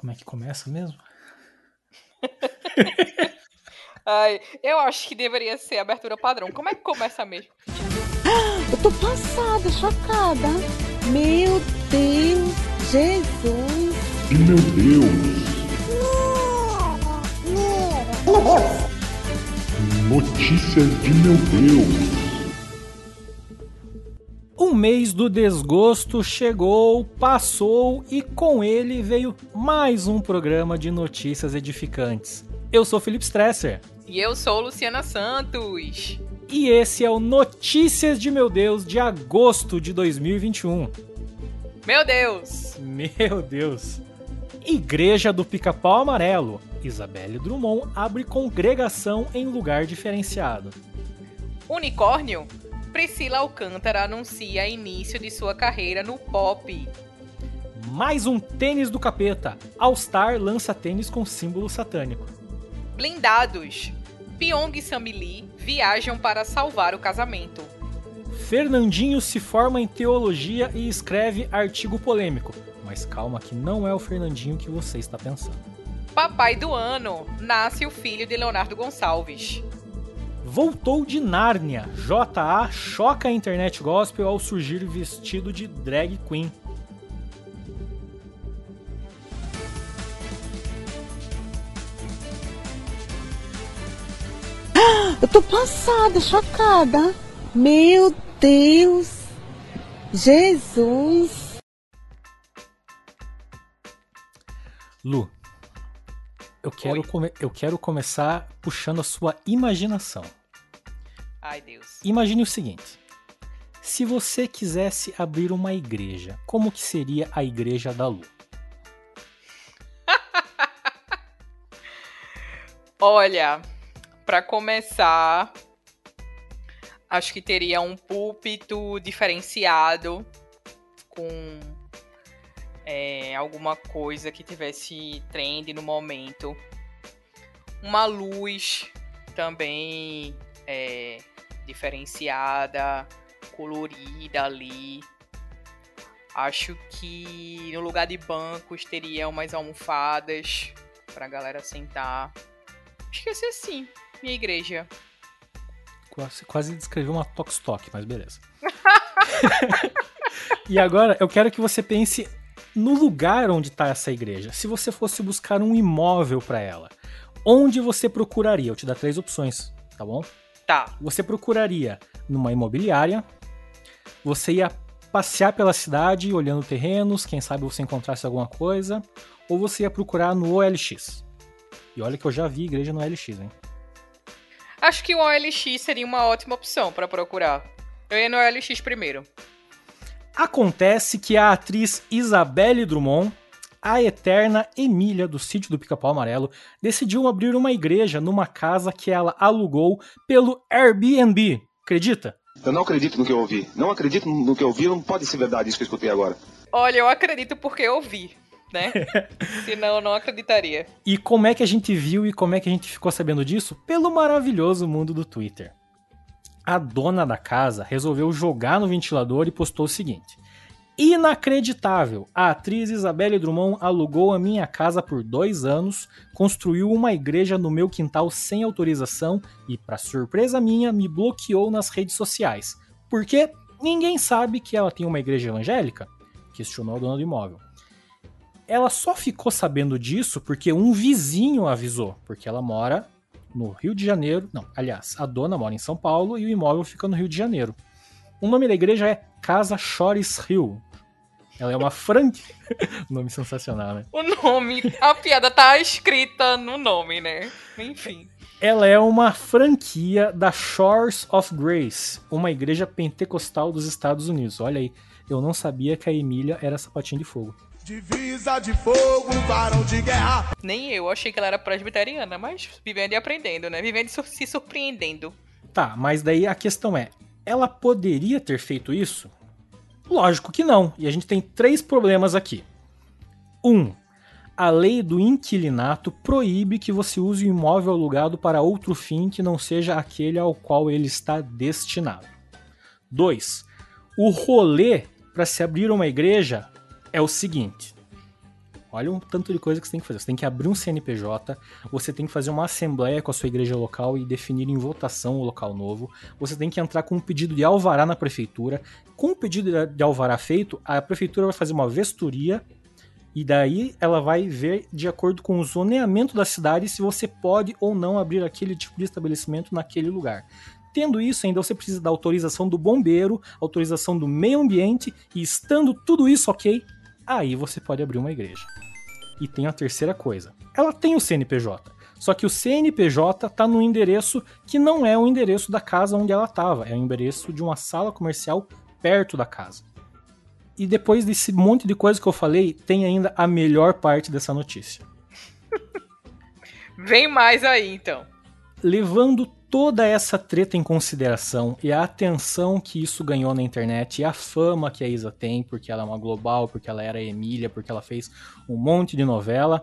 Como é que começa mesmo? Ai, eu acho que deveria ser abertura padrão. Como é que começa mesmo? Eu tô passada, chocada. Meu Deus, Jesus. Meu Deus! Notícias de meu Deus! Um mês do desgosto chegou, passou e com ele veio mais um programa de notícias edificantes. Eu sou Felipe Stresser E eu sou Luciana Santos. e esse é o Notícias de Meu Deus de agosto de 2021. Meu Deus! Meu Deus! Igreja do Pica-Pau Amarelo. Isabelle Drummond abre congregação em lugar diferenciado. Unicórnio? Priscila Alcântara anuncia início de sua carreira no pop. Mais um tênis do capeta. All Star lança tênis com símbolo satânico. Blindados. Pyong e Samili viajam para salvar o casamento. Fernandinho se forma em teologia e escreve artigo polêmico. Mas calma que não é o Fernandinho que você está pensando. Papai do ano. Nasce o filho de Leonardo Gonçalves. Voltou de Nárnia. JA choca a internet gospel ao surgir vestido de drag queen. Eu tô passada, chocada. Meu Deus. Jesus. Lu, eu quero, eu quero começar puxando a sua imaginação. Ai, Deus. Imagine o seguinte: se você quisesse abrir uma igreja, como que seria a igreja da Lu? Olha, pra começar, acho que teria um púlpito diferenciado com é, alguma coisa que tivesse trend no momento. Uma luz também é, diferenciada, colorida ali. Acho que no lugar de bancos teria umas almofadas pra galera sentar. Ser assim, minha igreja. Quase, quase descreveu uma tox-toc, mas beleza. e agora eu quero que você pense no lugar onde está essa igreja. Se você fosse buscar um imóvel para ela, onde você procuraria? Eu te dar três opções, tá bom? Tá, Você procuraria numa imobiliária, você ia passear pela cidade olhando terrenos, quem sabe você encontrasse alguma coisa, ou você ia procurar no OLX. E olha que eu já vi igreja no OLX, hein? acho que o OLX seria uma ótima opção pra procurar. Eu ia no OLX primeiro. Acontece que a atriz Isabelle Drummond, a eterna Emília do sítio do Pica-Pau Amarelo, decidiu abrir uma igreja numa casa que ela alugou pelo Airbnb. Acredita? Eu não acredito no que eu ouvi. Não acredito no que eu ouvi, não pode ser verdade isso que eu escutei agora. Olha, eu acredito porque eu vi, né? Senão eu não acreditaria. E como é que a gente viu e como é que a gente ficou sabendo disso? Pelo maravilhoso mundo do Twitter. A dona da casa resolveu jogar no ventilador e postou o seguinte: Inacreditável! A atriz Isabelle Drummond alugou a minha casa por dois anos, construiu uma igreja no meu quintal sem autorização e, para surpresa minha, me bloqueou nas redes sociais. Por quê? Ninguém sabe que ela tem uma igreja evangélica? Questionou a dona do imóvel ela só ficou sabendo disso porque um vizinho avisou, porque ela mora no Rio de Janeiro. Não, aliás, a dona mora em São Paulo e o imóvel fica no Rio de Janeiro. O nome da igreja é Casa Chores Rio. Ela é uma franquia. nome sensacional, né? O nome, a piada tá escrita no nome, né? Enfim. Ela é uma franquia da Shores of Grace, uma igreja pentecostal dos Estados Unidos. Olha aí, eu não sabia que a Emília era sapatinho de fogo. Divisa de fogo, varão de guerra. Nem eu achei que ela era presbiteriana, mas vivendo e aprendendo, né? Vivendo e se surpreendendo. Tá, mas daí a questão é: ela poderia ter feito isso? Lógico que não. E a gente tem três problemas aqui. Um, a lei do inquilinato proíbe que você use o imóvel alugado para outro fim que não seja aquele ao qual ele está destinado. 2. O rolê para se abrir uma igreja é o seguinte: Olha um tanto de coisa que você tem que fazer. Você tem que abrir um CNPJ, você tem que fazer uma assembleia com a sua igreja local e definir em votação o local novo. Você tem que entrar com um pedido de alvará na prefeitura. Com o pedido de alvará feito, a prefeitura vai fazer uma vestoria e daí ela vai ver, de acordo com o zoneamento da cidade, se você pode ou não abrir aquele tipo de estabelecimento naquele lugar. Tendo isso, ainda você precisa da autorização do bombeiro, autorização do meio ambiente, e estando tudo isso ok, aí você pode abrir uma igreja. E tem a terceira coisa: ela tem o CNPJ. Só que o CNPJ está no endereço que não é o endereço da casa onde ela estava, é o endereço de uma sala comercial perto da casa. E depois desse monte de coisa que eu falei, tem ainda a melhor parte dessa notícia. Vem mais aí, então. Levando toda essa treta em consideração e a atenção que isso ganhou na internet e a fama que a Isa tem, porque ela é uma global, porque ela era Emília, porque ela fez um monte de novela,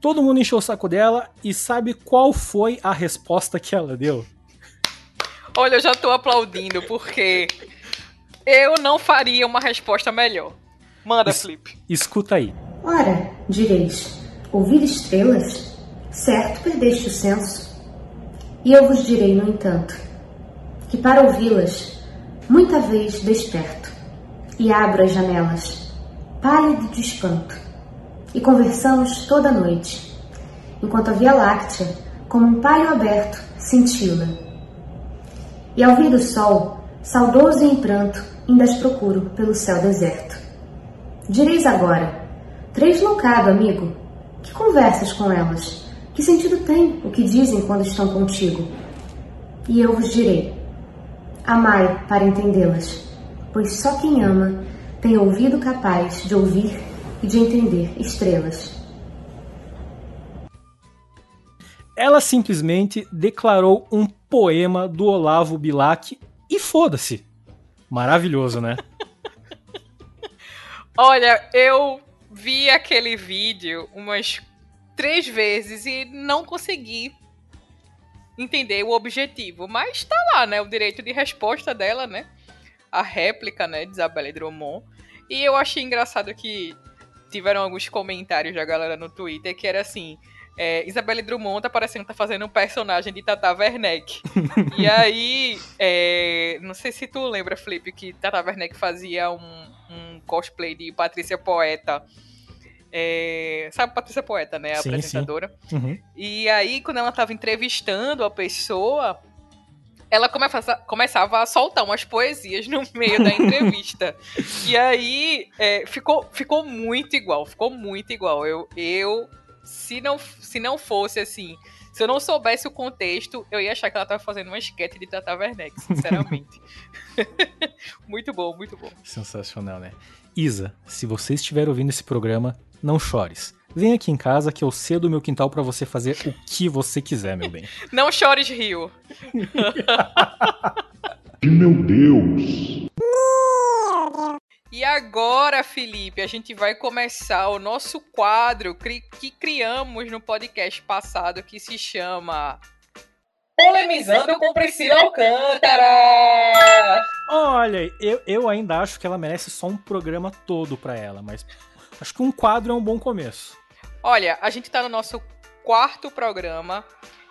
todo mundo encheu o saco dela e sabe qual foi a resposta que ela deu? Olha, eu já tô aplaudindo, porque eu não faria uma resposta melhor. Manda, Es- Flip. Escuta aí. Ora, direis, ouvir estrelas? Certo perdeste o senso. E eu vos direi, no entanto, que para ouvi-las, muita vez desperto, e abro as janelas, pálido de espanto, e conversamos toda a noite, enquanto a Via Láctea, como um palho aberto, cintila. E ao vir do sol, saudoso e em pranto, ainda as procuro pelo céu deserto. Direis agora, três loucado, amigo. Que conversas com elas? Que sentido tem o que dizem quando estão contigo? E eu vos direi: amai para entendê-las, pois só quem ama tem ouvido capaz de ouvir e de entender estrelas. Ela simplesmente declarou um poema do Olavo Bilac e foda-se. Maravilhoso, né? Olha, eu vi aquele vídeo umas três vezes e não consegui entender o objetivo. Mas tá lá, né? O direito de resposta dela, né? A réplica, né? De Isabelle Drummond. E eu achei engraçado que tiveram alguns comentários da galera no Twitter que era assim. É, Isabelle Drummond tá parecendo tá fazendo um personagem de Tata Werneck. e aí, é, não sei se tu lembra, Felipe, que Tata Werneck fazia um, um cosplay de Patrícia Poeta. É, sabe Patrícia Poeta, né? A Sim, sim. apresentadora. Uhum. E aí, quando ela tava entrevistando a pessoa, ela começa- começava a soltar umas poesias no meio da entrevista. e aí, é, ficou, ficou muito igual, ficou muito igual. Eu, eu se, não, se não fosse assim, se eu não soubesse o contexto, eu ia achar que ela tava fazendo uma esquete de Tata Werneck, sinceramente. muito bom, muito bom. Sensacional, né? Isa, se você estiver ouvindo esse programa, não chores. Vem aqui em casa que eu cedo o meu quintal pra você fazer o que você quiser, meu bem. Não chores, Rio. Meu Deus. E agora, Felipe, a gente vai começar o nosso quadro que criamos no podcast passado que se chama Polemizando com Priscila Alcântara. Olha, eu, eu ainda acho que ela merece só um programa todo pra ela, mas acho que um quadro é um bom começo. Olha, a gente tá no nosso quarto programa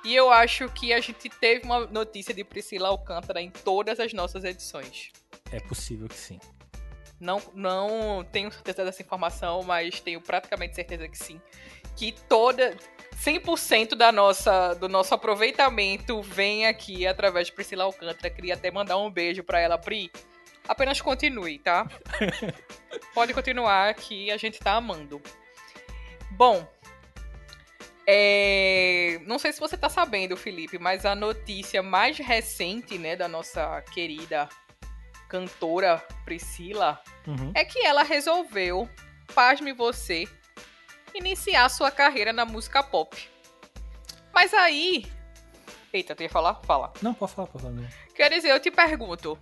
e eu acho que a gente teve uma notícia de Priscila Alcântara em todas as nossas edições. É possível que sim. Não, não tenho certeza dessa informação, mas tenho praticamente certeza que sim. Que toda 100% da nossa, do nosso aproveitamento vem aqui através de Priscila Alcântara. Queria até mandar um beijo pra ela, Pri. Apenas continue, tá? Pode continuar que a gente tá amando. Bom, é, não sei se você tá sabendo, Felipe, mas a notícia mais recente, né, da nossa querida cantora Priscila Uhum. é que ela resolveu, pasme você, iniciar sua carreira na música pop. Mas aí. Eita, tu ia falar? Fala. Não, pode falar, pode falar. Quer dizer, eu te pergunto.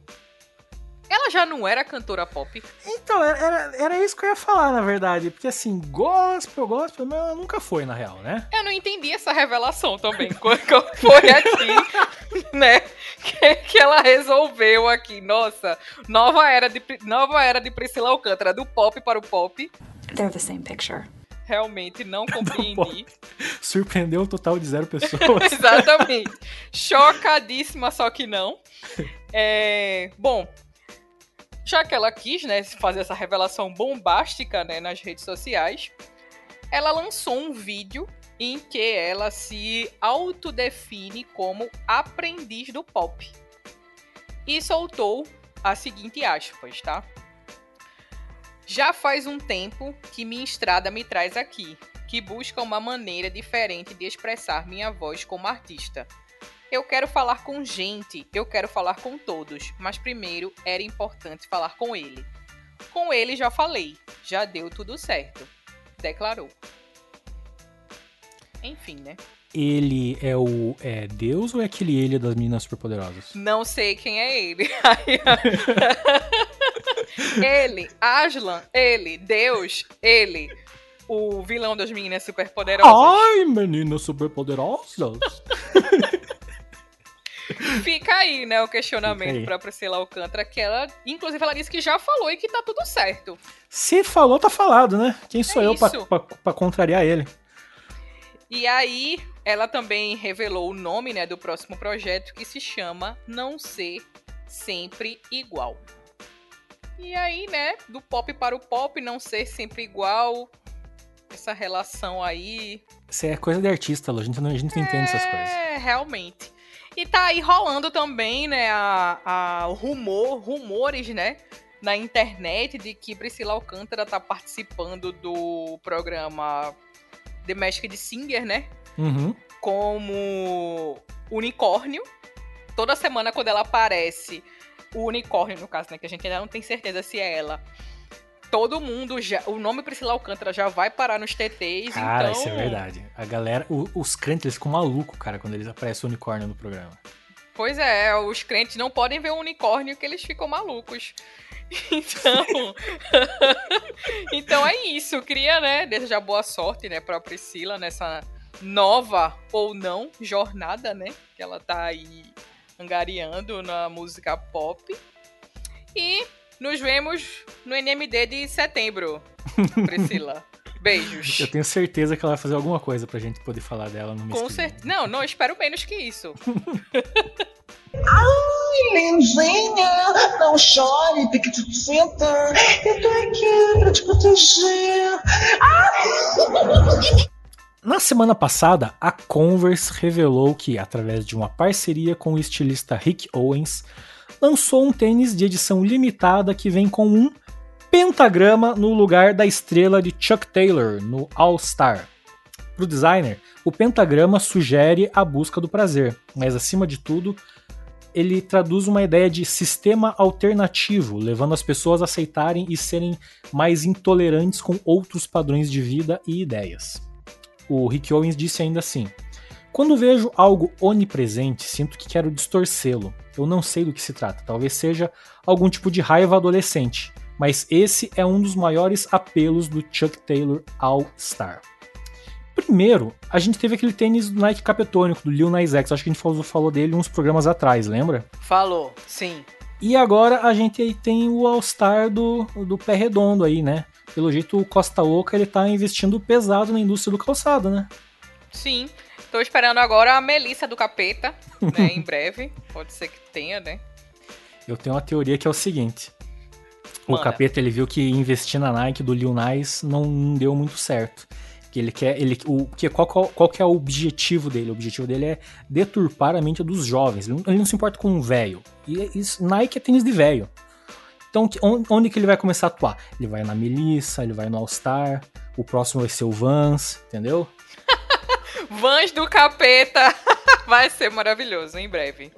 Ela já não era cantora pop? Então, era, era, isso que eu ia falar, na verdade. Porque assim, gospel, gospel, mas ela nunca foi, na real, né? Eu não entendi essa revelação também. Quando foi aqui, né? Que, que ela resolveu aqui. Nossa, nova era, de, nova era de Priscila Alcântara, do pop para o pop. They're the same picture. Realmente não compreendi. Surpreendeu um total de zero pessoas. Exatamente. Chocadíssima, só que não. É, bom, já que ela quis, né, fazer essa revelação bombástica, né, nas redes sociais, ela lançou um vídeo em que ela se autodefine como aprendiz do pop. E soltou a seguinte aspas, tá? Já faz um tempo que minha estrada me traz aqui, que busca uma maneira diferente de expressar minha voz como artista. Eu quero falar com gente, eu quero falar com todos, mas primeiro era importante falar com ele. Com ele já falei, já deu tudo certo, declarou. Enfim, né? Ele é o é Deus ou é aquele ele das meninas superpoderosas? Não sei quem é ele. ele, Aslan, ele, Deus, ele, o vilão das meninas superpoderosas. Ai, meninas superpoderosas! Fica aí, né, o questionamento pra Priscila Alcântara, que ela, inclusive, ela disse que já falou e que tá tudo certo. Se falou, tá falado, né? Quem sou É eu pra, pra, pra contrariar ele? E aí, ela também revelou o nome, né, do próximo projeto, que se chama Não Ser Sempre Igual. E aí, né, do pop para o pop, não ser sempre igual, essa relação aí, Isso é coisa de artista, Lu. A gente não, a gente não entende essas coisas. É, realmente. E tá aí rolando também, né, a, a rumor, rumores, né, na internet de que Priscila Alcântara tá participando do programa The Masked Singer, né, Uhum. como unicórnio. Toda semana quando ela aparece, o unicórnio no caso, né, que a gente ainda não tem certeza se é ela. Todo mundo já, o nome Priscila Alcântara já vai parar nos TTs, Cara, então isso é verdade. A galera, o- os crentes, eles ficam malucos, cara, quando eles aparecem o unicórnio no programa. Pois é, os crentes não podem ver o unicórnio que eles ficam malucos. Então, então é isso. Queria, né, desejar boa sorte, né, pra Priscila nessa nova ou não jornada, né, que ela tá aí angariando na música pop. E nos vemos no NMD de setembro, Priscila. Beijos. Eu tenho certeza que ela vai fazer alguma coisa pra gente poder falar dela no mês Com certeza. Não, não espero menos que isso. Lindinha, não chore, tem que te sentar. Eu tô aqui pra te proteger. Na semana passada, a Converse revelou que, através de uma parceria com o estilista Rick Owens, lançou um tênis de edição limitada que vem com um pentagrama no lugar da estrela de Chuck Taylor no All Star. Para o designer, o pentagrama sugere a busca do prazer, mas acima de tudo, ele traduz uma ideia de sistema alternativo, levando as pessoas a aceitarem e serem mais intolerantes com outros padrões de vida e ideias. O Rick Owens disse ainda assim: Quando vejo algo onipresente, sinto que quero distorcê-lo. Eu não sei do que se trata, talvez seja algum tipo de raiva adolescente, mas esse é um dos maiores apelos do Chuck Taylor All Star. Primeiro, a gente teve aquele tênis do Nike capetônico, do Lil Nas X, acho que a gente falou, falou dele uns programas atrás, lembra? Falou, sim. E agora a gente aí tem o All-Star do, do pé redondo aí, né? Pelo jeito o Costa Oca ele tá investindo pesado na indústria do calçado, né? Sim. Tô esperando agora a Melissa do Capeta, né? em breve. Pode ser que tenha, né? Eu tenho uma teoria que é o seguinte. O capeta ele viu que investir na Nike do Lil Nas não, não deu muito certo. Que ele quer. Ele, o, que, qual, qual, qual que é o objetivo dele? O objetivo dele é deturpar a mente dos jovens. Ele não, ele não se importa com um velho. E é isso- Nike é tênis de velho. Então, que- on- onde que ele vai começar a atuar? Ele vai na Melissa, ele vai no All Star, o próximo vai ser o Vans, entendeu? Vans do Capeta vai ser maravilhoso em breve.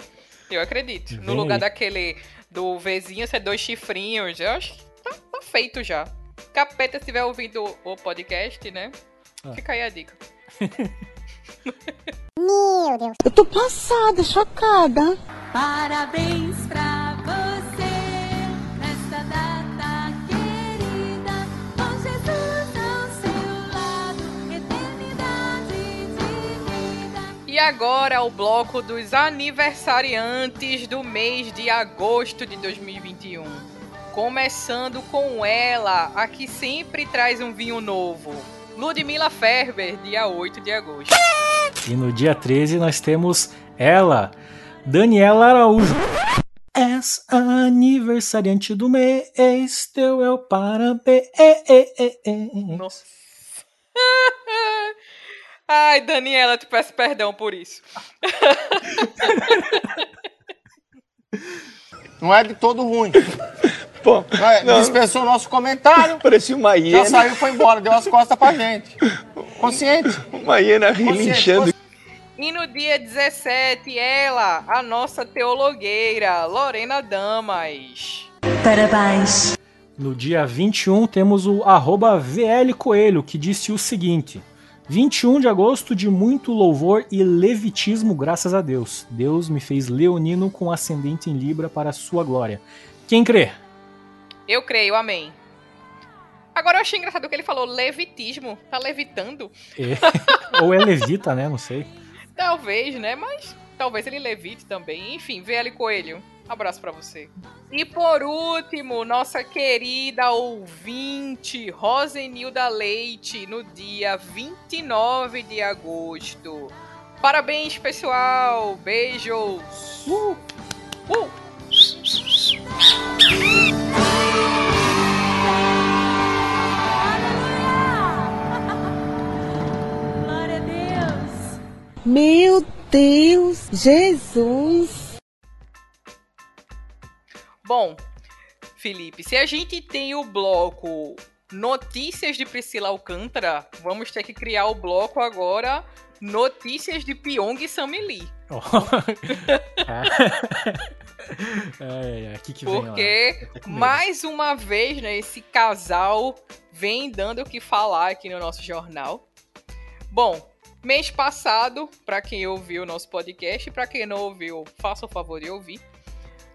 Eu acredito. Vem No lugar aí. daquele do Vzinho ser dois chifrinhos, eu acho que tá, tá feito já. Capeta, se estiver ouvindo o podcast, né? Ah. Fica aí a dica. Eu tô passada, chocada. Parabéns pra você nesta data querida. Com Jesus ao seu lado, eternidade de vida. E agora o bloco dos aniversariantes do mês de agosto de 2021. Começando com ela, a que sempre traz um vinho novo. Ludmila Ferber, dia 8 de agosto. E no dia 13 nós temos ela, Daniela Araújo. És aniversariante do mês, teu é o parabéns. Nossa. Ai, Daniela, te peço perdão por isso. Não é de todo ruim. Pô, Não é, não, Dispensou o nosso comentário, parecia uma já hiena, saiu e foi embora, deu as costas pra gente. Consciente. uma hiena relinchando. E no dia 17, ela, a nossa teologueira, Lorena Damas. Parabéns. No dia 21 temos o arroba VL Coelho, que disse o seguinte: 21 de agosto de muito louvor e levitismo, graças a Deus. Deus me fez leonino com ascendente em Libra para a sua glória. Quem crê? Eu creio, amém. Agora eu achei engraçado que ele falou levitismo. Tá levitando? É. Ou é levita, né? Não sei. Talvez, né? Mas talvez ele levite também. Enfim, VL Coelho. Abraço pra você. E por último, nossa querida ouvinte, Rosenilda Leite, no dia 29 de agosto. Parabéns, pessoal! Beijos! Uh! Meu Deus, Jesus. Bom, Felipe, se a gente tem o bloco Notícias de Priscila Alcântara, vamos ter que criar o bloco agora Notícias de Pyong e Samili. Oh. é, é, aqui que lá. Porque, mais uma vez, né, esse casal vem dando o que falar aqui no nosso jornal. Bom, mês passado, pra quem ouviu o nosso podcast, pra quem não ouviu, faça o favor de ouvir.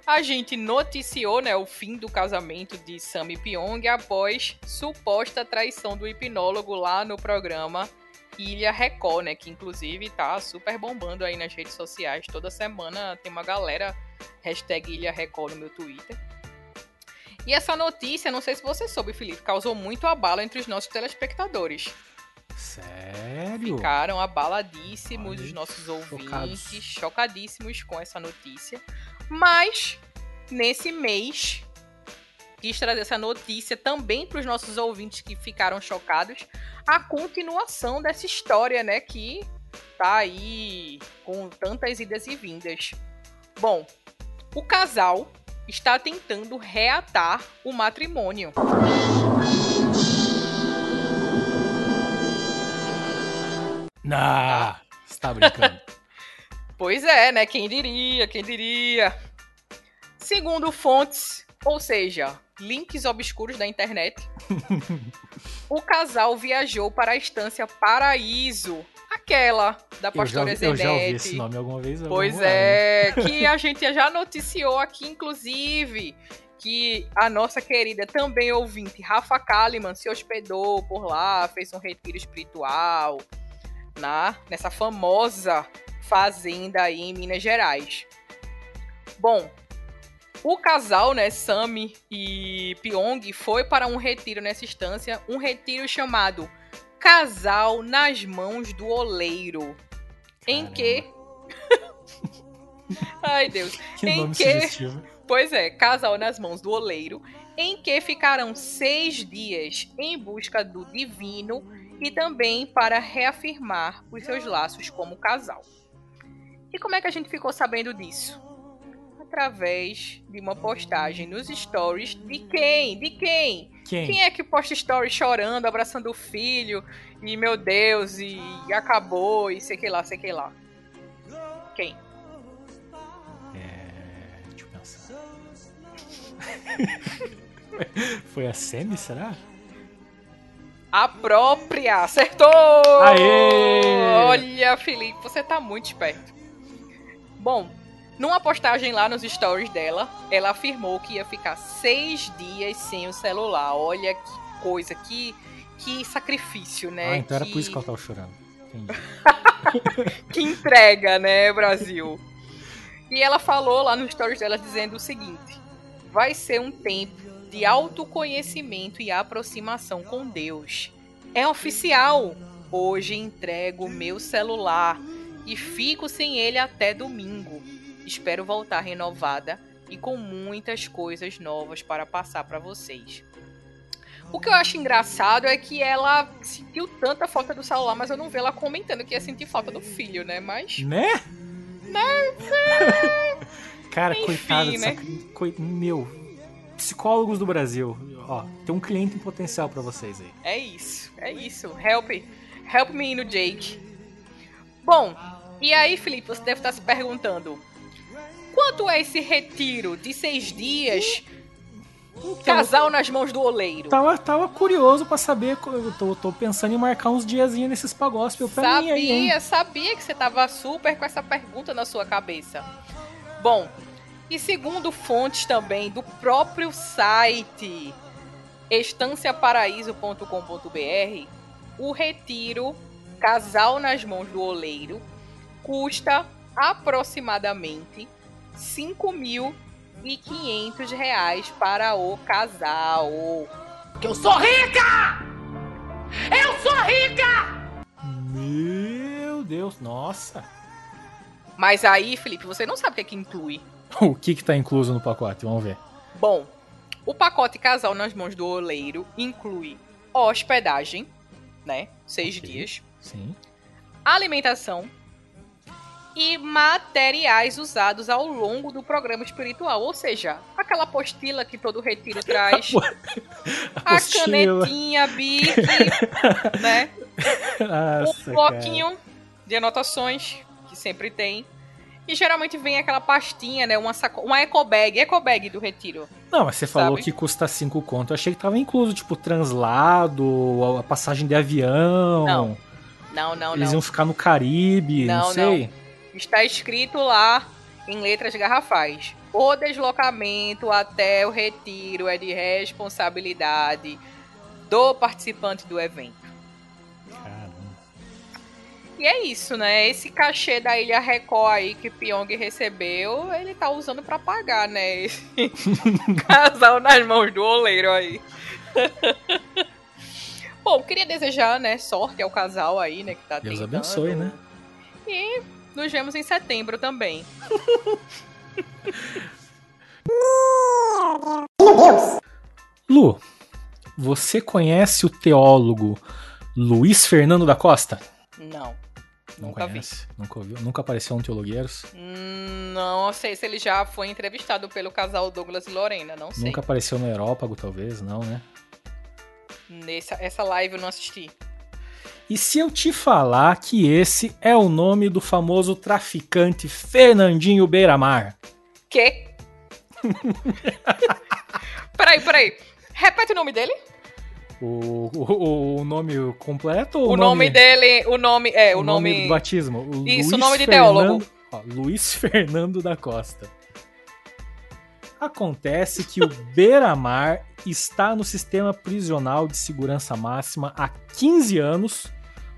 A gente noticiou, né, o fim do casamento de Sam e Pyong após suposta traição do hipnólogo lá no programa Ilha Record, né, que inclusive tá super bombando aí nas redes sociais. Toda semana tem uma galera hashtag Ilha Record no meu Twitter. E essa notícia, não sei se você soube, Felipe, causou muito abalo entre os nossos telespectadores. Sério? Ficaram abaladíssimos Olha, os nossos ouvintes, chocados. chocadíssimos com essa notícia. Mas, nesse mês, quis trazer essa notícia também para os nossos ouvintes que ficaram chocados. A continuação dessa história, né? Que tá aí com tantas idas e vindas. Bom, o casal está tentando reatar o matrimônio. Nah, você tá brincando. Pois é, né? Quem diria, quem diria. Segundo fontes, ou seja, links obscuros da internet, o casal viajou para a estância Paraíso, aquela da eu, já, pastora ouvi- eu já ouvi Zenete. esse nome alguma vez. Pois vou lá, é, que a gente já noticiou aqui, inclusive, que a nossa querida também ouvinte, Rafa Kalimann, se hospedou por lá, fez um retiro espiritual, na, nessa famosa fazenda aí em Minas Gerais. Bom, o casal, né, Sami e Pyong, foi para um retiro nessa instância, um retiro chamado Casal nas Mãos do Oleiro, em que Ai, Deus. Que em nome que- sugestivo. Pois é, casal nas mãos do oleiro, em que ficarão seis dias em busca do divino e também para reafirmar os seus laços como casal. E como é que a gente ficou sabendo disso? Através de uma postagem nos stories de quem? De quem? Quem? Quem é que posta stories chorando, abraçando o filho, e meu Deus, e acabou, e sei que lá, sei que lá. Quem? É, deixa eu pensar. Foi a Semi, será? A própria! Acertou! Aê! Olha, Felipe, você tá muito esperto. Bom, numa postagem lá nos stories dela, ela afirmou que ia ficar seis dias sem o celular. Olha que coisa, que, que sacrifício, né? ah, então era que, por isso que ela tava chorando. Que entrega, né, Brasil? E ela falou lá nos stories dela dizendo o seguinte: vai ser um tempo de autoconhecimento e aproximação com Deus. É oficial! Hoje entrego meu celular e fico sem ele até domingo. Espero voltar renovada e com muitas coisas novas para passar para vocês. O que eu acho engraçado é que ela sentiu tanta falta do celular, mas eu não vi ela comentando que ia sentir falta do filho, né? Mas. Né? Né? Cara, Enfim, coitada né? coi- Meu. Psicólogos do Brasil. Ó, tem um cliente em potencial pra vocês aí. É isso, é isso. Help, help me no Jake. Bom, e aí, Felipe, você deve estar se perguntando: quanto é esse retiro de seis dias? Casal nas mãos do oleiro. Tava, tava curioso pra saber. Eu tô, tô pensando em marcar uns diazinhos nesses pagóspio pra mim aí? Sabia, sabia que você tava super com essa pergunta na sua cabeça. Bom, e segundo fontes também do próprio site estanciaparaíso.com.br, o retiro Casal nas mãos do oleiro custa aproximadamente 5.500 reais para o casal. Que eu sou rica! Eu sou rica! Meu Deus, nossa. Mas aí, Felipe, você não sabe o que é que inclui. O que que tá incluso no pacote? Vamos ver. Bom, o pacote casal nas mãos do oleiro inclui hospedagem, né? Seis dias. Sim. Alimentação e materiais usados ao longo do programa espiritual. Ou seja, aquela apostila que todo retiro traz. a Apostila. canetinha, bique, né? Nossa, um bloquinho de anotações, que sempre tem. E geralmente vem aquela pastinha, né? Uma, saco... uma eco bag, eco bag do retiro. Não, mas você falou Sabe? que custa 5 conto. Eu achei que tava incluso, tipo, translado, a passagem de avião. Não, Não, não, Eles não. iam ficar no Caribe, não, Não, sei. Está escrito lá em letras garrafais. O deslocamento até o retiro é de responsabilidade do participante do evento. E é isso, né? Esse cachê da Ilha Record aí que Pyong recebeu, ele tá usando pra pagar, né? Esse casal nas mãos do oleiro aí. Bom, queria desejar, né, sorte ao casal aí, né, que tá Deus tentando. abençoe, né? E nos vemos em setembro também. Lu, você conhece o teólogo Luiz Fernando da Costa? Não. Não Nunca conhece? Nunca ouviu? Nunca apareceu no Teologueiros? Não sei se ele já foi entrevistado pelo casal Douglas e Lorena, não sei. Nunca apareceu no Aerópago, talvez? Não, né? Nessa, essa live eu não assisti. E se eu te falar que esse é o nome do famoso traficante Fernandinho Beiramar? Que? peraí, peraí. Repete o nome dele? O, o, o nome completo ou O nome dele, o nome, é, o, nome... do batismo? O Isso, o Luiz nome de Fernando- teólogo. ó, Luiz Fernando da Costa. Acontece que o Beiramar está no sistema prisional de segurança máxima há 15 anos,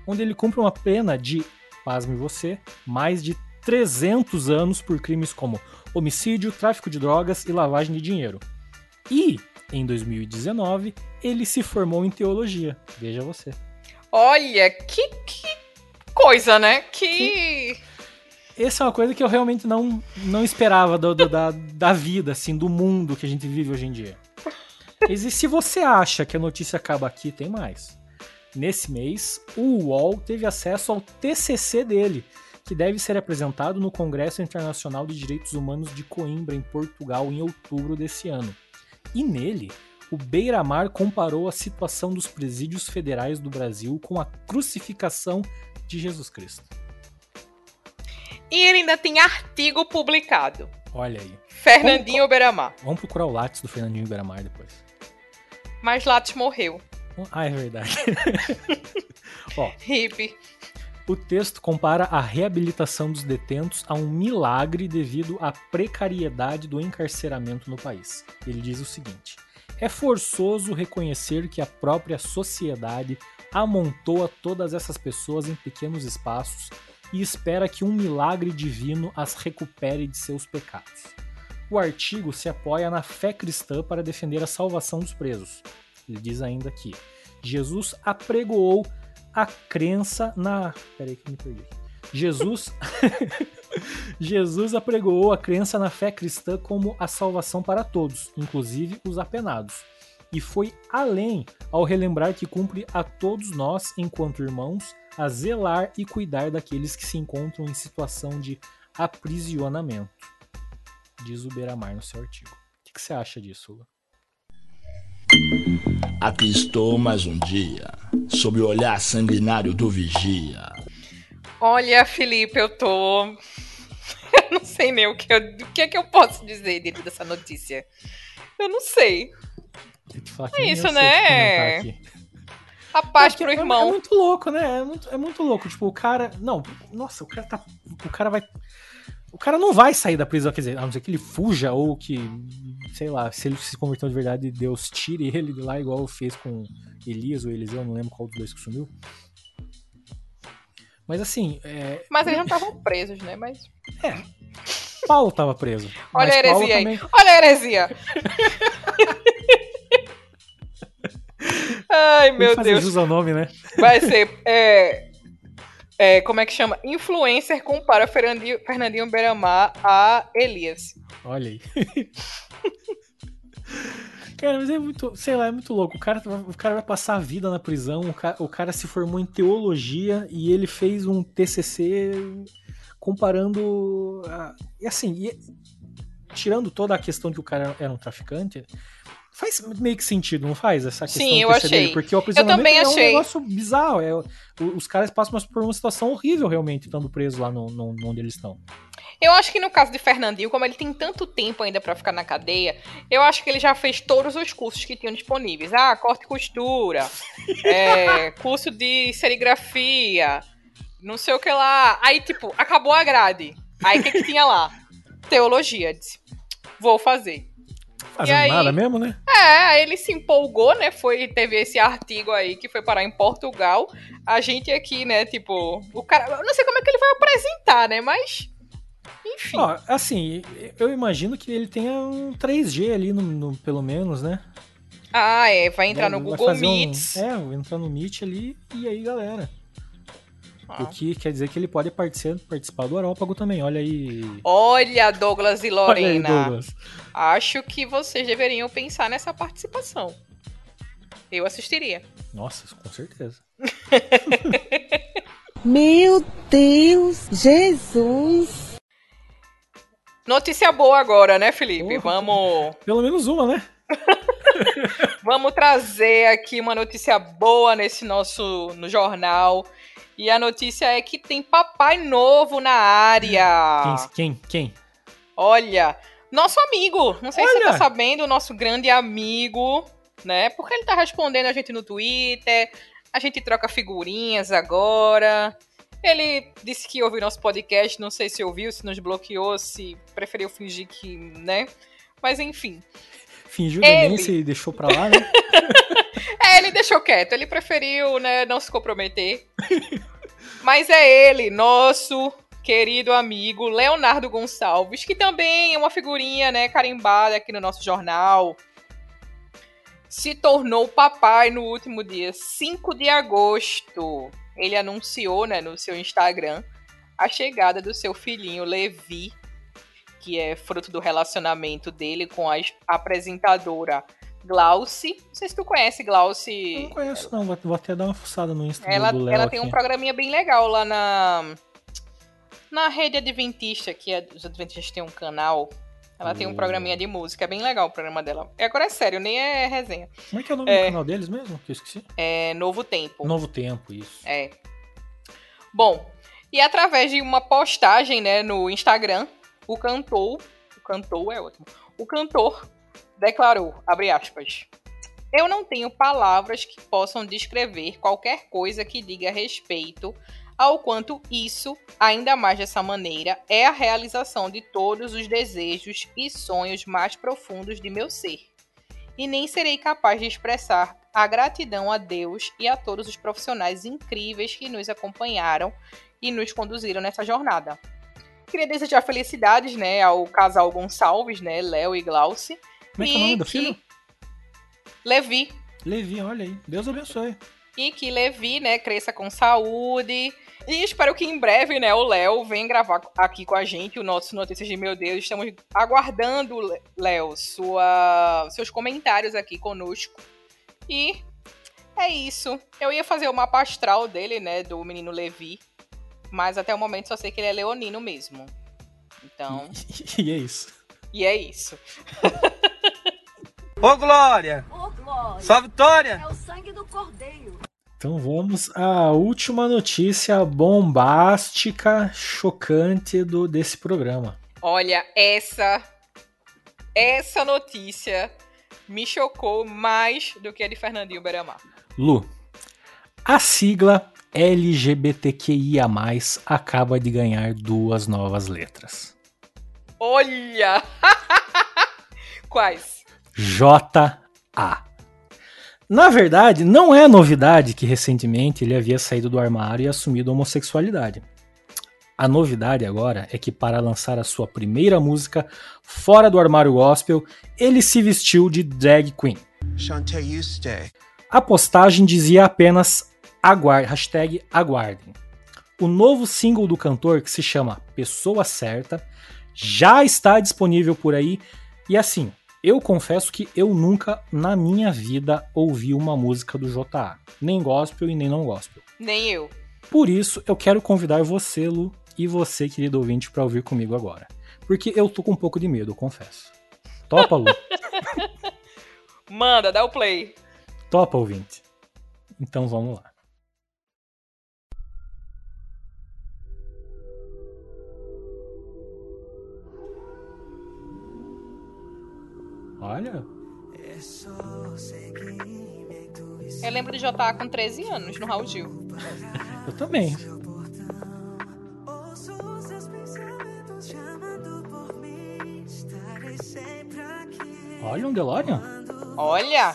onde ele cumpre uma pena de, pasme você, mais de 300 anos por crimes como homicídio, tráfico de drogas e lavagem de dinheiro. E, em 2019, ele se formou em teologia. Veja você. Olha, que, que coisa, né? Que... Essa é uma coisa que eu realmente não, não esperava do- do- da, da vida, assim, do mundo que a gente vive hoje em dia. E se você acha que a notícia acaba aqui, tem mais. Nesse mês, o UOL teve acesso ao TCC dele, que deve ser apresentado no Congresso Internacional de Direitos Humanos de Coimbra, em Portugal, em outubro desse ano. E nele, o Beiramar comparou a situação dos presídios federais do Brasil com a crucificação de Jesus Cristo. E ele ainda tem artigo publicado. Olha aí. Fernandinho Beiramar. Vamos procurar o látis do Fernandinho Beiramar depois. Mas Lattes morreu. Ah, é verdade. Ó, Hip. O texto compara a reabilitação dos detentos a um milagre devido à precariedade do encarceramento no país. Ele diz o seguinte: é forçoso reconhecer que a própria sociedade amontoa todas essas pessoas em pequenos espaços e espera que um milagre divino as recupere de seus pecados. O artigo se apoia na fé cristã para defender a salvação dos presos. Ele diz ainda aqui: Jesus apregoou a crença na. Peraí que me perdi. Jesus. Jesus apregoou a crença na fé cristã como a salvação para todos, inclusive os apenados. E foi além ao relembrar que cumpre a todos nós, enquanto irmãos, a zelar e cuidar daqueles que se encontram em situação de aprisionamento. Diz o Beiramar no seu artigo. O que, você acha disso, Lula? Aqui estou mais um dia, sob o olhar sanguinário do vigia. Olha, Felipe, eu tô. Eu não sei nem o que, eu... o que é que eu posso dizer dentro dessa notícia. Eu não sei. É isso, né? A paz é, pro é, irmão. É, muito louco, né? É muito, é muito louco. Tipo, o cara. Não, nossa, o cara tá. O cara vai. O cara não vai sair da prisão, quer dizer, a não ser que ele fuja ou que, sei lá, se ele se converteu de verdade, Deus tire ele de lá, igual fez com Elias ou Eliseu, não lembro qual dos dois que sumiu. Mas assim. É... Mas eles não estavam presos, né? Mas. É. Paulo tava preso. Olha a heresia aí. Também... Olha a heresia. Ai, meu Deus. Jus ao nome, né? Vai ser. É, é, como é que chama? Influencer compara Fernandinho, Fernandinho Beiramar a Elias. Olha aí. Cara, mas é muito, sei lá, é muito louco. O cara, o cara vai passar a vida na prisão, o cara, o cara se formou em teologia e ele fez um TCC comparando. A, e assim, e, tirando toda a questão de que o cara era um traficante, faz meio que sentido, não faz? Essa questão Sim, eu achei. Dele, porque o aprisionamento eu também é achei. um negócio bizarro. É, os caras passam por uma situação horrível, realmente, estando presos lá no, no, onde eles estão. Eu acho que no caso de Fernandinho, como ele tem tanto tempo ainda para ficar na cadeia, eu acho que ele já fez todos os cursos que tinham disponíveis. Ah, corte e costura, é, curso de serigrafia, não sei o que lá. Aí, tipo, acabou a grade. Aí, o que, que tinha lá? Teologia. Disse, vou fazer. Fazendo aí, nada mesmo, né? É, ele se empolgou, né? Foi, teve esse artigo aí que foi parar em Portugal. A gente aqui, né, tipo, o cara. Eu não sei como é que ele vai apresentar, né? Mas. Enfim. Ó, assim, eu imagino que ele tenha um 3G ali, no, no pelo menos, né? Ah, é. Vai entrar no vai Google Meet. Um, é, vai entrar no Meet ali e aí, galera. Ah. O que quer dizer que ele pode participar, participar do Arópago também, olha aí. Olha, Douglas e Lorena. Aí, Douglas. Acho que vocês deveriam pensar nessa participação. Eu assistiria. Nossa, com certeza. Meu Deus, Jesus. Notícia boa agora, né, Felipe? Vamos. Pelo menos uma, né? Vamos trazer aqui uma notícia boa nesse nosso no jornal. E a notícia é que tem papai novo na área. Quem? Quem? Quem? Olha, nosso amigo. Não sei Olha. se você tá sabendo, o nosso grande amigo, né? Porque ele tá respondendo a gente no Twitter. A gente troca figurinhas agora. Ele disse que ouviu nosso podcast, não sei se ouviu, se nos bloqueou, se preferiu fingir que, né? Mas enfim. Fingiu demência e deixou pra lá, né? é, ele deixou quieto, ele preferiu, né, não se comprometer. Mas é ele, nosso querido amigo Leonardo Gonçalves, que também é uma figurinha, né, carimbada aqui no nosso jornal. Se tornou papai no último dia 5 de agosto. Ele anunciou, né, no seu Instagram, a chegada do seu filhinho Levi, que é fruto do relacionamento dele com a apresentadora Glauci. Não sei se tu conhece Glauci. Eu não conheço, não. Vou até dar uma fuçada no Instagram ela, do Léo Ela aqui. tem um programinha bem legal lá na. Na rede Adventista, que é, os Adventistas têm um canal. Ela tem um programinha de música, é bem legal o programa dela. E agora é sério, nem é resenha. Como é que é o nome é, do canal deles mesmo? Que eu esqueci. É Novo Tempo. Novo Tempo, isso. É. Bom, e através de uma postagem, né, no Instagram, o cantor, o cantor é ótimo, o cantor declarou, abre aspas, eu não tenho palavras que possam descrever qualquer coisa que diga respeito ao quanto isso, ainda mais dessa maneira, é a realização de todos os desejos e sonhos mais profundos de meu ser. E nem serei capaz de expressar a gratidão a Deus e a todos os profissionais incríveis que nos acompanharam e nos conduziram nessa jornada. Queria desejar felicidades, né, ao casal Gonçalves, né, Léo e Glauci. Como é que é o nome do filho? Levi. Levi, olha aí. Deus abençoe. E que Levi, né, cresça com saúde. E espero que em breve, né, o Léo venha gravar aqui com a gente o nosso Notícias de Meu Deus. Estamos aguardando, Léo, sua, seus comentários aqui conosco. E é isso. Eu ia fazer o mapa astral dele, né, do menino Levi. Mas até o momento só sei que ele é leonino mesmo. Então, E é isso. e é isso. Ô, Glória! Ô, Glória. Só vitória! É o sangue do cordeiro. Então vamos à última notícia bombástica, chocante do, desse programa. Olha, essa essa notícia me chocou mais do que a de Fernandinho Beramar. Lu, a sigla LGBTQIA+, acaba de ganhar duas novas letras. Olha! Quais? JA. Na verdade, não é novidade que recentemente ele havia saído do armário e assumido a homossexualidade. A novidade agora é que para lançar a sua primeira música fora do armário gospel, ele se vestiu de drag queen. A postagem dizia apenas aguardem, hashtag aguardem. O novo single do cantor, que se chama Pessoa Certa, já está disponível por aí. E assim, eu confesso que eu nunca na minha vida ouvi uma música do JA, nem gospel e nem não gospel. Nem eu. Por isso, eu quero convidar você, Lu, e você, querido ouvinte, para ouvir comigo agora. Porque eu tô com um pouco de medo, eu confesso. Topa, Lu? Manda, dá o play. Topa, ouvinte? Então vamos lá. Olha, Eu lembro de JA com 13 anos no Raul Gil. eu também. Olha um DeLorean. Olha!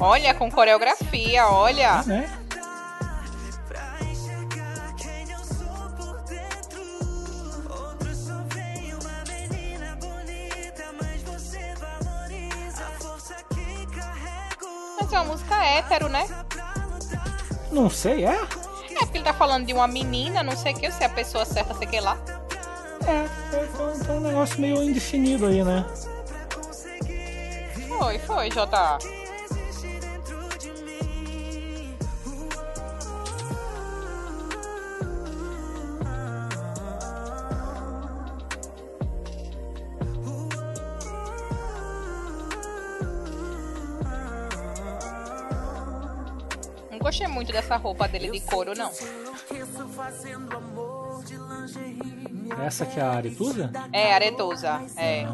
Olha, com coreografia, olha. Né? Mas é uma música hétero, né? Não sei, é? É porque ele tá falando de uma menina, não sei o que, se é a pessoa certa, sei que lá. É, é, foi, foi um negócio meio indefinido aí, né? Foi, foi, JA. Dessa roupa dele de couro, não. Essa que é a Aretusa? É, aretosa. É.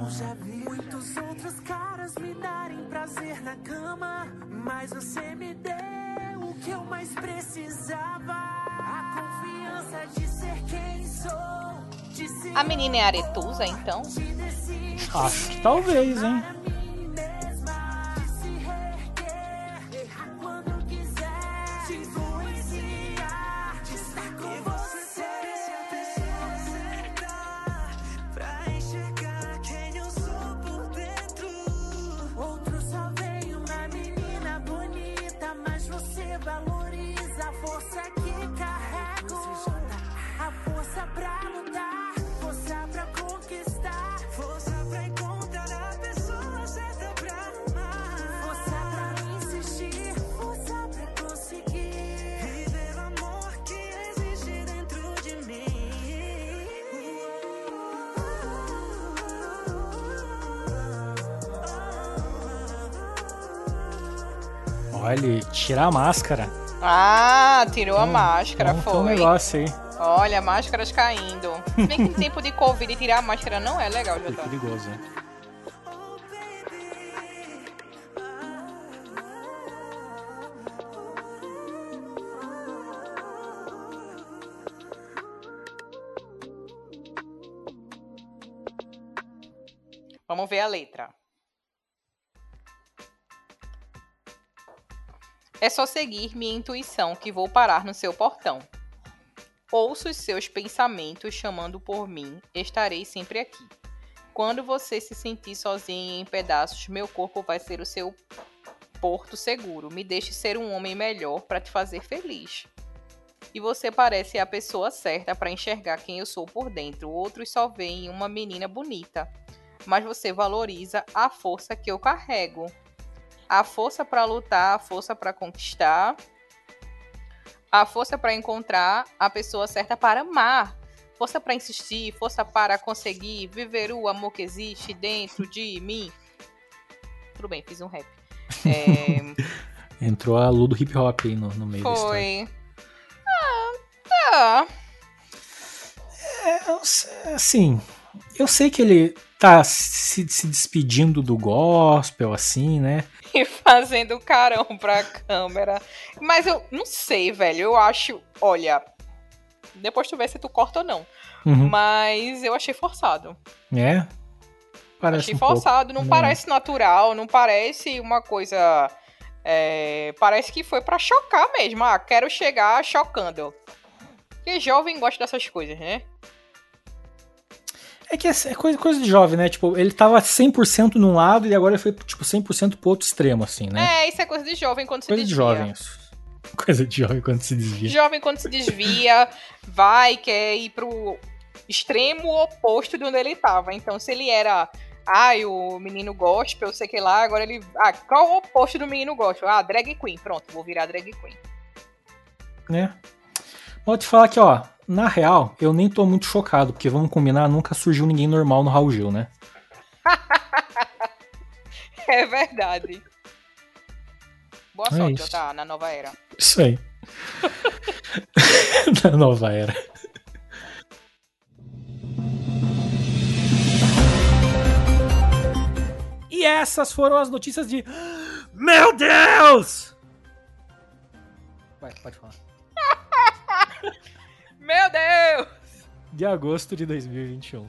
Muitos outros caras me darem prazer na cama, mas você me deu o que eu mais precisava. A confiança de ser quem sou, de ser A menina é aretusa, então? Acho que talvez, hein? Tirar a máscara. Ah, tirou a Hum, máscara, então tem um foi. negócio aí. Olha, máscaras caindo. Se bem que em tempo de Covid tirar a máscara não é legal, Foi JA. perigoso? Vamos ver a letra. É só seguir minha intuição que vou parar no seu portão. Ouço os seus pensamentos chamando por mim, estarei sempre aqui. Quando você se sentir sozinho em pedaços, meu corpo vai ser o seu porto seguro. Me deixe ser um homem melhor para te fazer feliz. E você parece a pessoa certa para enxergar quem eu sou por dentro. Outros só veem uma menina bonita, mas você valoriza a força que eu carrego. A força para lutar, a força para conquistar, a força para encontrar a pessoa certa para amar, força para insistir, força para conseguir viver o amor que existe dentro de mim. Tudo bem, fiz um rap. É, Entrou a Lu do hip hop aí no, no meio foi. Ah, tá. É, assim, eu sei que ele tá se, se despedindo do gospel, assim, né? E fazendo carão pra câmera. Mas eu não sei, velho. Eu acho. Olha. Depois tu vê se tu corta ou não. Uhum. Mas eu achei forçado. É. Parece achei um pouco. forçado. Não Não. parece natural. Não parece uma coisa. é, parece que foi pra chocar mesmo. Ah, quero chegar chocando. Porque jovem gosta dessas coisas, né? É que é, é coisa, coisa de jovem, né? Tipo, ele tava 100% num lado e agora ele foi, tipo, 100% pro outro extremo, assim, né? É, isso é coisa de jovem quando se coisa de desvia. jovem, isso. Coisa de jovem quando se desvia. Jovem quando se desvia, vai, quer ir pro extremo oposto de onde ele tava. Então, se ele era, ai, o menino gospel, sei que lá, agora ele. Ah, qual o oposto do menino gospel? Ah, drag queen. Pronto, vou virar drag queen. né? Vou te falar que, ó, na real, eu nem tô muito chocado, porque vamos combinar, nunca surgiu ninguém normal no Raul Gil, né? É verdade. Boa É sorte, tá? Na nova era. Isso aí. Na nova era. E essas foram as notícias de. Meu Deus! Vai, pode falar. Meu Deus! De agosto de 2021.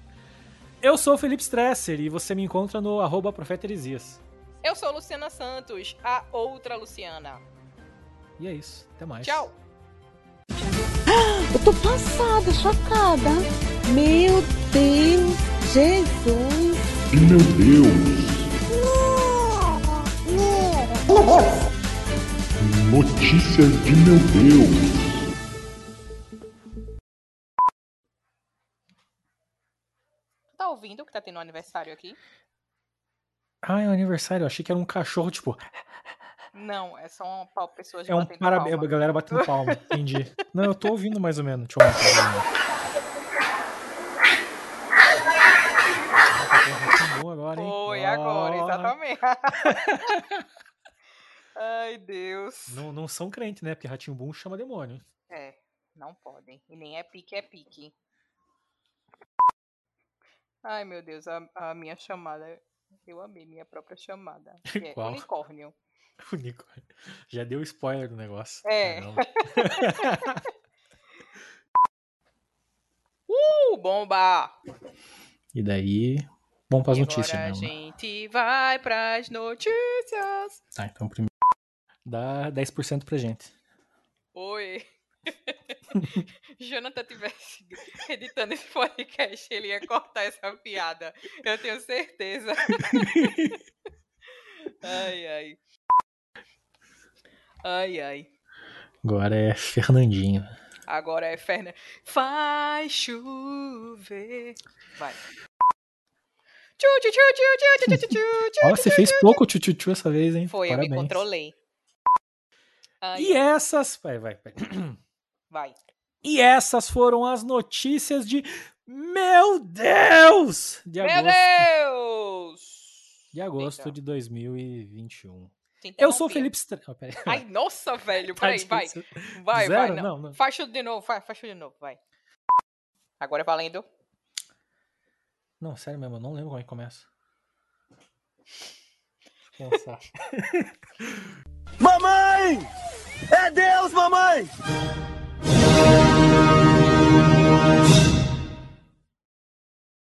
Eu sou o Felipe Stresser e você me encontra no arroba Profeta Heresias. Eu sou Luciana Santos, a outra Luciana. E é isso. Até mais. Tchau! Eu tô passada, chocada. Meu Deus, Jesus. Meu Deus! Notícias de meu Deus! Ouvindo que tá tendo um aniversário aqui? Ah, é um aniversário. Eu achei que era um cachorro, tipo. Não, é só uma pau- pessoas É um parabéns. A galera batendo palma. Entendi. Não, eu tô ouvindo mais ou menos. Deixa eu volume. agora, hein? Foi agora, exatamente. Ai, Deus. Não, não são crentes, né? Porque Ratinho Boom chama demônio. É, não podem. E nem é pique, é pique. Ai, meu Deus, a, a minha chamada. Eu amei minha própria chamada. Que é Qual? unicórnio. Unicórnio. Já deu spoiler do negócio. É. Caramba. Uh, bomba! E daí. Vamos pras E notícias agora a né? gente vai pras notícias. Tá, então primeiro. Dá 10% pra gente. Oi. Jonathan tivesse editando esse podcast, ele ia cortar essa piada. Eu tenho certeza. ai, ai. Ai, ai. Agora é Fernandinho. Agora é Fernando. Faz chover. Vai. Ó, você tchu, fez pouco tchu-tchu-tchu essa vez, hein? Foi, Parabéns. eu me controlei. Ai, E essas. Vai, vai, vai. Vai. E essas foram as notícias de. Meu Deus! De Meu agosto, Deus! de, agosto Eita. de 2021. Te Eu sou o. Felipe Stre... oh. Ai, nossa, velho. Tá Peraí, vai. difícil. Vai, Zero? vai. Não. Não, não. Faz tudo de novo, faz tudo de novo, vai. Agora é valendo. Não, sério mesmo, eu não lembro como é que começa. Pensar. Mamãe! É Deus, mamãe!